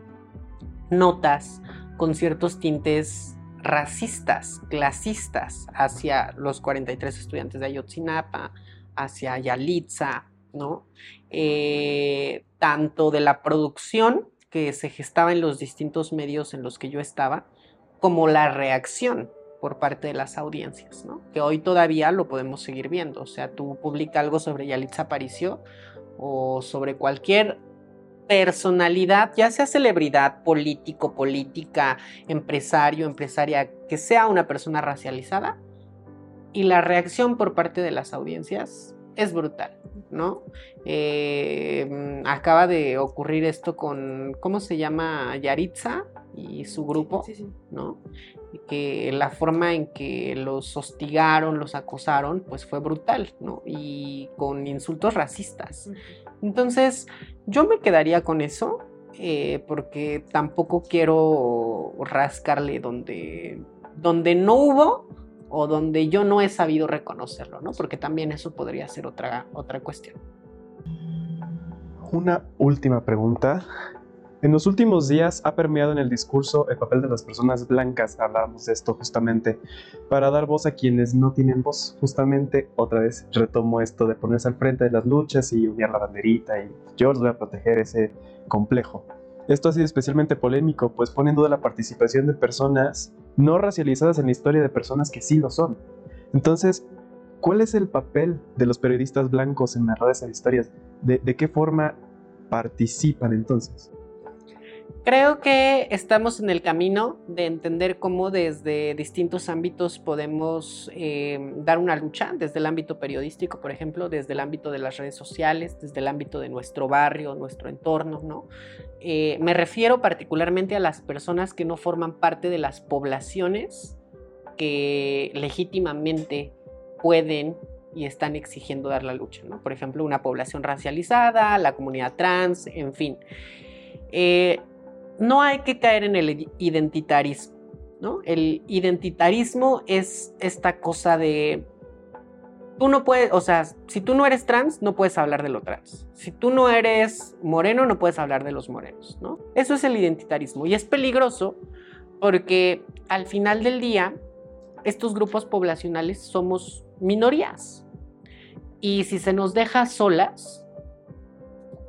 notas con ciertos tintes racistas, clasistas hacia los 43 estudiantes de Ayotzinapa, hacia Yalitza, ¿no? Eh, tanto de la producción que se gestaba en los distintos medios en los que yo estaba, como la reacción por parte de las audiencias, ¿no? Que hoy todavía lo podemos seguir viendo. O sea, tú publicas algo sobre Yalitza Aparicio o sobre cualquier personalidad, ya sea celebridad, político, política, empresario, empresaria, que sea una persona racializada, y la reacción por parte de las audiencias es brutal, ¿no? Eh, acaba de ocurrir esto con, ¿cómo se llama? Yaritza y su grupo, sí, sí, sí. ¿no? Que la forma en que los hostigaron, los acosaron, pues fue brutal, ¿no? Y con insultos racistas. Entonces, yo me quedaría con eso, eh, porque tampoco quiero rascarle donde, donde no hubo o donde yo no he sabido reconocerlo, ¿no? Porque también eso podría ser otra, otra cuestión. Una última pregunta. En los últimos días ha permeado en el discurso el papel de las personas blancas, hablábamos de esto justamente, para dar voz a quienes no tienen voz. Justamente otra vez retomo esto de ponerse al frente de las luchas y unir la banderita y yo los voy a proteger ese complejo. Esto ha sido especialmente polémico, pues pone en duda la participación de personas no racializadas en la historia de personas que sí lo son. Entonces, ¿cuál es el papel de los periodistas blancos en narrar esas historias? ¿De, de qué forma participan entonces? Creo que estamos en el camino de entender cómo desde distintos ámbitos podemos eh, dar una lucha, desde el ámbito periodístico, por ejemplo, desde el ámbito de las redes sociales, desde el ámbito de nuestro barrio, nuestro entorno, ¿no? Eh, me refiero particularmente a las personas que no forman parte de las poblaciones que legítimamente pueden y están exigiendo dar la lucha, ¿no? Por ejemplo, una población racializada, la comunidad trans, en fin. Eh, no hay que caer en el identitarismo, ¿no? El identitarismo es esta cosa de tú no puedes, o sea, si tú no eres trans, no puedes hablar de lo trans. Si tú no eres moreno, no puedes hablar de los morenos, ¿no? Eso es el identitarismo y es peligroso porque al final del día estos grupos poblacionales somos minorías. Y si se nos deja solas,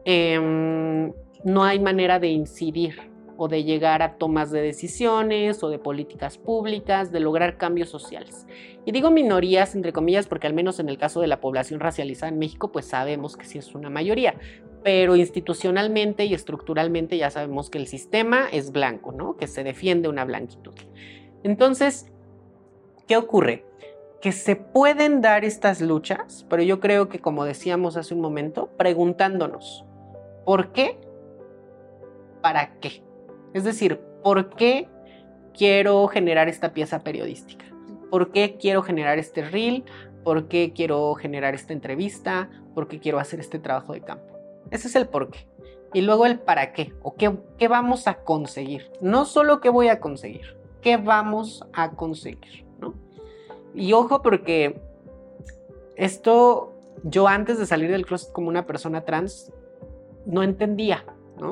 eh, no hay manera de incidir o de llegar a tomas de decisiones o de políticas públicas, de lograr cambios sociales. Y digo minorías, entre comillas, porque al menos en el caso de la población racializada en México, pues sabemos que sí es una mayoría, pero institucionalmente y estructuralmente ya sabemos que el sistema es blanco, ¿no? Que se defiende una blanquitud. Entonces, ¿qué ocurre? Que se pueden dar estas luchas, pero yo creo que, como decíamos hace un momento, preguntándonos, ¿por qué? ¿Para qué? Es decir, ¿por qué quiero generar esta pieza periodística? ¿Por qué quiero generar este reel? ¿Por qué quiero generar esta entrevista? ¿Por qué quiero hacer este trabajo de campo? Ese es el por qué. Y luego el para qué o qué, qué vamos a conseguir. No solo qué voy a conseguir, qué vamos a conseguir. ¿no? Y ojo porque esto yo antes de salir del closet como una persona trans no entendía.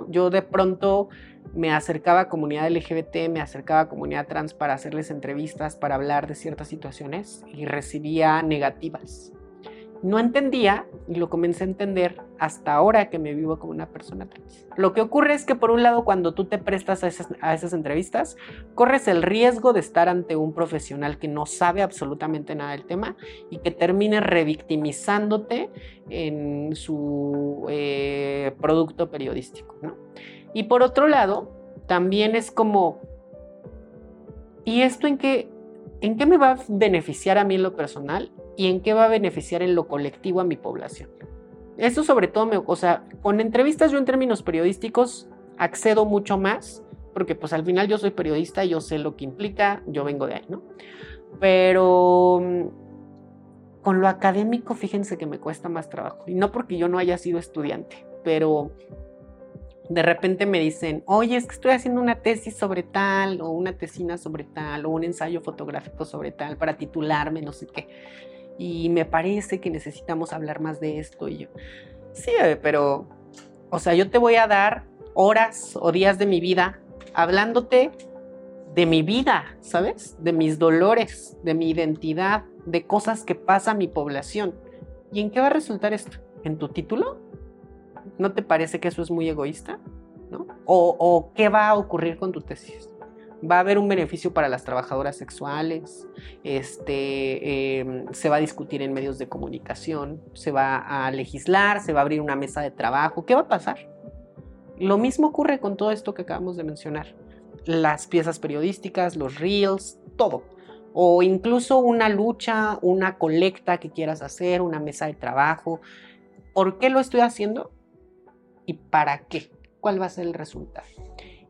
Yo de pronto me acercaba a comunidad LGBT, me acercaba a comunidad trans para hacerles entrevistas, para hablar de ciertas situaciones y recibía negativas. No entendía y lo comencé a entender hasta ahora que me vivo como una persona trans. Lo que ocurre es que por un lado cuando tú te prestas a esas, entrevistas, corres el riesgo de estar ante un profesional que no sabe absolutamente nada del tema y que termine revictimizándote en su eh, producto periodístico. ¿no? Y por otro lado, también es como, ¿y esto en qué, en qué me va a beneficiar a mí en lo personal y en qué va a beneficiar en lo colectivo a mi población? Eso sobre todo, o sea, con entrevistas yo en términos periodísticos accedo mucho más, porque pues al final yo soy periodista, yo sé lo que implica, yo vengo de ahí, ¿no? Pero mm, con lo académico, fíjense que me cuesta más trabajo. Y no porque yo no haya sido estudiante, pero de repente me dicen, oye, es que estoy haciendo una tesis sobre tal, o una tesina sobre tal, o un ensayo fotográfico sobre tal, para titularme, no sé qué. Y me parece que necesitamos hablar más de esto. Y yo, sí, pero, o sea, yo te voy a dar horas o días de mi vida hablándote de mi vida, ¿sabes? De mis dolores, de mi identidad, de cosas que pasa a mi población. ¿Y en qué va a resultar esto? ¿En tu título? ¿No te parece que eso es muy egoísta? ¿No? O, qué va a ocurrir con tu tesis? Va a haber un beneficio para las trabajadoras sexuales, este, em, se va a discutir en medios de comunicación, se va a legislar, se va a abrir una mesa de trabajo. ¿Qué va a pasar? Lo mismo ocurre con todo esto que acabamos de mencionar. Las piezas periodísticas, los reels, todo. O incluso una lucha, una colecta que quieras hacer, una mesa de trabajo. ¿Por qué lo estoy haciendo? y para qué, cuál va a ser el resultado.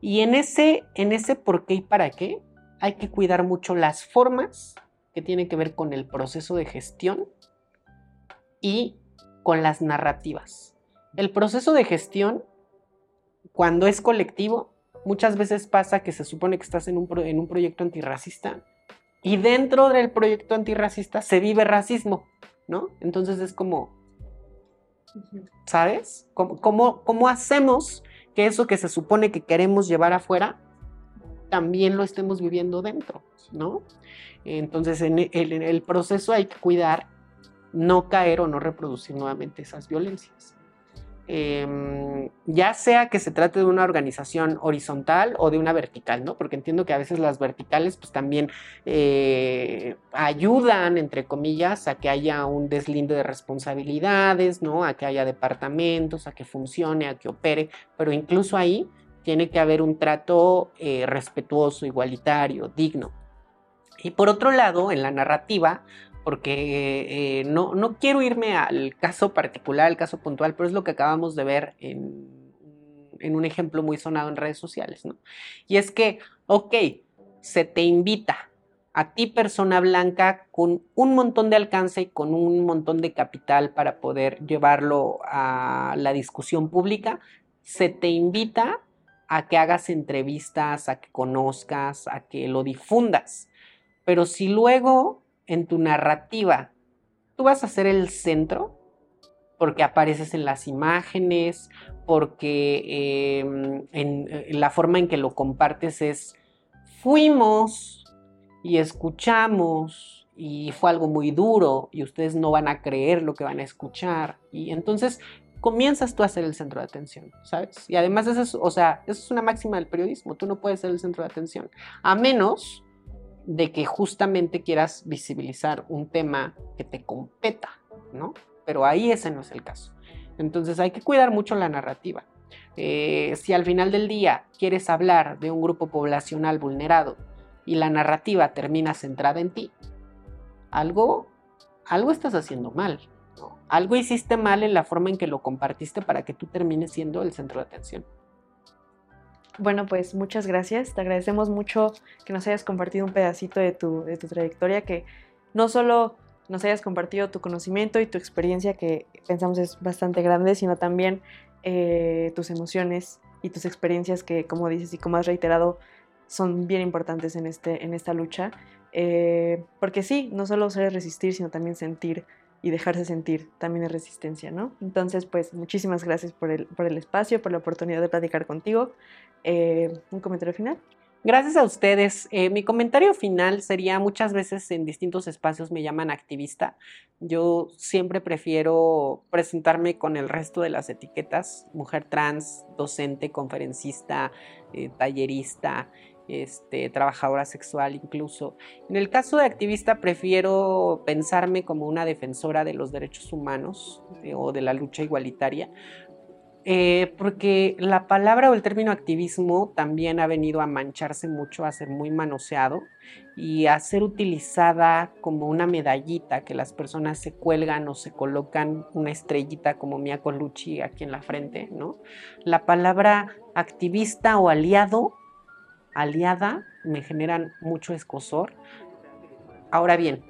Y en ese, en ese por qué y para qué hay que cuidar mucho las formas que tienen que ver con el proceso de gestión y con las narrativas. El proceso de gestión, cuando es colectivo, muchas veces pasa que se supone que estás en un, en un proyecto antirracista y dentro del proyecto antirracista se vive racismo, ¿no? Entonces es como, ¿Sabes? ¿Cómo, cómo, hacemos que eso que se supone que queremos llevar afuera también lo estemos viviendo dentro, ¿no? Entonces, en el, proceso hay que cuidar no caer o no reproducir nuevamente esas violencias. Em, ya sea que se trate de una organización horizontal o de una vertical, ¿no? Porque entiendo que a veces las verticales pues también eh, ayudan, entre comillas, a que haya un deslinde de responsabilidades, ¿no? A que haya departamentos, a que funcione, a que opere, pero incluso ahí tiene que haber un trato eh, respetuoso, igualitario, digno. Y por otro lado, en la narrativa, porque eh, no, no, quiero irme al caso particular, al caso puntual, pero es lo que acabamos de ver en, en, un ejemplo muy sonado en redes sociales, ¿no? Y es que, ok, se te invita a ti persona blanca con un montón de alcance y con un montón de capital para poder llevarlo a la discusión pública, se te invita a que hagas entrevistas, a que conozcas, a que lo difundas. Pero si luego en tu narrativa, tú vas a ser el centro porque apareces en las imágenes, porque em, en, en la forma en que lo compartes es fuimos y escuchamos y fue algo muy duro y ustedes no van a creer lo que van a escuchar y entonces comienzas tú a ser el centro de atención, ¿sabes? Y además eso es, o sea, eso es una máxima del periodismo, tú no puedes ser el centro de atención, a menos de que justamente quieras visibilizar un tema que te competa, ¿no? Pero ahí ese no es el caso. Entonces hay que cuidar mucho la narrativa. Eh, si al final del día quieres hablar de un grupo poblacional vulnerado y la narrativa termina centrada en ti, algo, algo estás haciendo mal. Algo hiciste mal en la forma en que lo compartiste para que tú termines siendo el centro de atención. Bueno, pues muchas gracias. Te agradecemos mucho que nos hayas compartido un pedacito de tu, de tu trayectoria, que no solo nos hayas compartido tu conocimiento y tu experiencia, que pensamos es bastante grande, sino también eh, tus emociones y tus experiencias que, como dices y como has reiterado, son bien importantes en, este, en esta lucha. Eh, porque sí, no solo ser resistir, sino también sentir y dejarse sentir también es resistencia, ¿no? Entonces, pues muchísimas gracias por el, por el espacio, por la oportunidad de platicar contigo. Eh, ¿Un comentario final? Gracias a ustedes. Eh, mi comentario final sería muchas veces en distintos espacios me llaman activista. Yo siempre prefiero presentarme con el resto de las etiquetas, mujer trans, docente, conferencista, eh, tallerista, este, trabajadora sexual incluso. En el caso de activista prefiero pensarme como una defensora de los derechos humanos eh, o de la lucha igualitaria, eh, porque la palabra o el término activismo también ha venido a mancharse mucho, a ser muy manoseado y a ser utilizada como una medallita que las personas se cuelgan o se colocan una estrellita como Mia Colucci aquí en la frente, ¿no? La palabra activista o aliado aliada me generan mucho escosor. Ahora bien,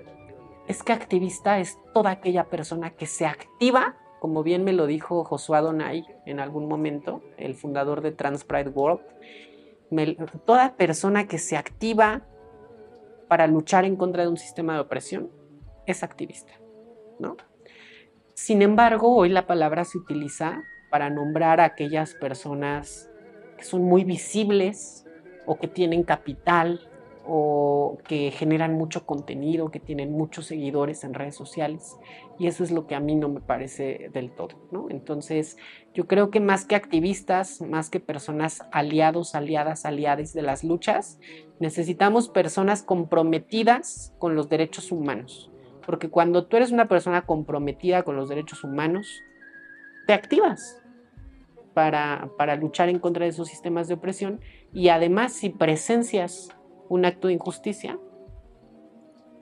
es que activista es toda aquella persona que se activa, como bien me lo dijo Josué Donay en algún momento, el fundador de Trans Pride World, toda persona que se activa para luchar en contra de un sistema de opresión es activista, ¿no? Sin embargo, hoy la palabra se utiliza para nombrar a aquellas personas que son muy visibles, o que tienen capital o que generan mucho contenido, que tienen muchos seguidores en redes sociales. Y eso es lo que a mí no me parece del todo. Entonces, yo creo que más que activistas, más que personas aliados, aliadas, aliadas de las luchas, necesitamos personas comprometidas con los derechos humanos. Porque cuando tú eres una persona comprometida con los derechos humanos, te activas para, para luchar en contra de esos sistemas de opresión y además, si presencias un acto de injusticia,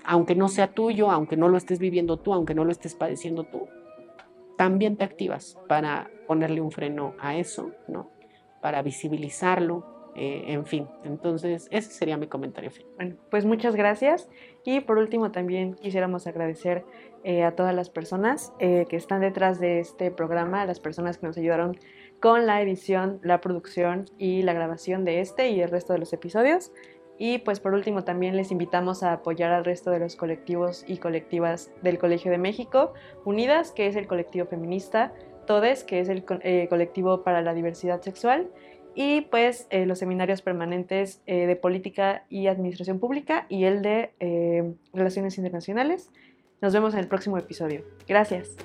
aunque no sea tuyo, aunque no lo estés viviendo tú, aunque no lo estés padeciendo tú, también te activas para ponerle un freno a eso, ¿no? Para visibilizarlo, eh, en fin. Entonces, ese sería mi comentario. Bueno, pues muchas gracias. Y por último, también quisiéramos agradecer eh, a todas las personas eh, que están detrás de este programa, a las personas que nos ayudaron con la edición, la producción y la grabación de este y el resto de los episodios. Y pues por último también les invitamos a apoyar al resto de los colectivos y colectivas del Colegio de México, Unidas, que es el colectivo feminista, Todes, que es el eh, colectivo para la diversidad sexual, y pues eh, los seminarios permanentes eh, de política y administración pública y el de relaciones internacionales. Nos vemos en el próximo episodio. Gracias.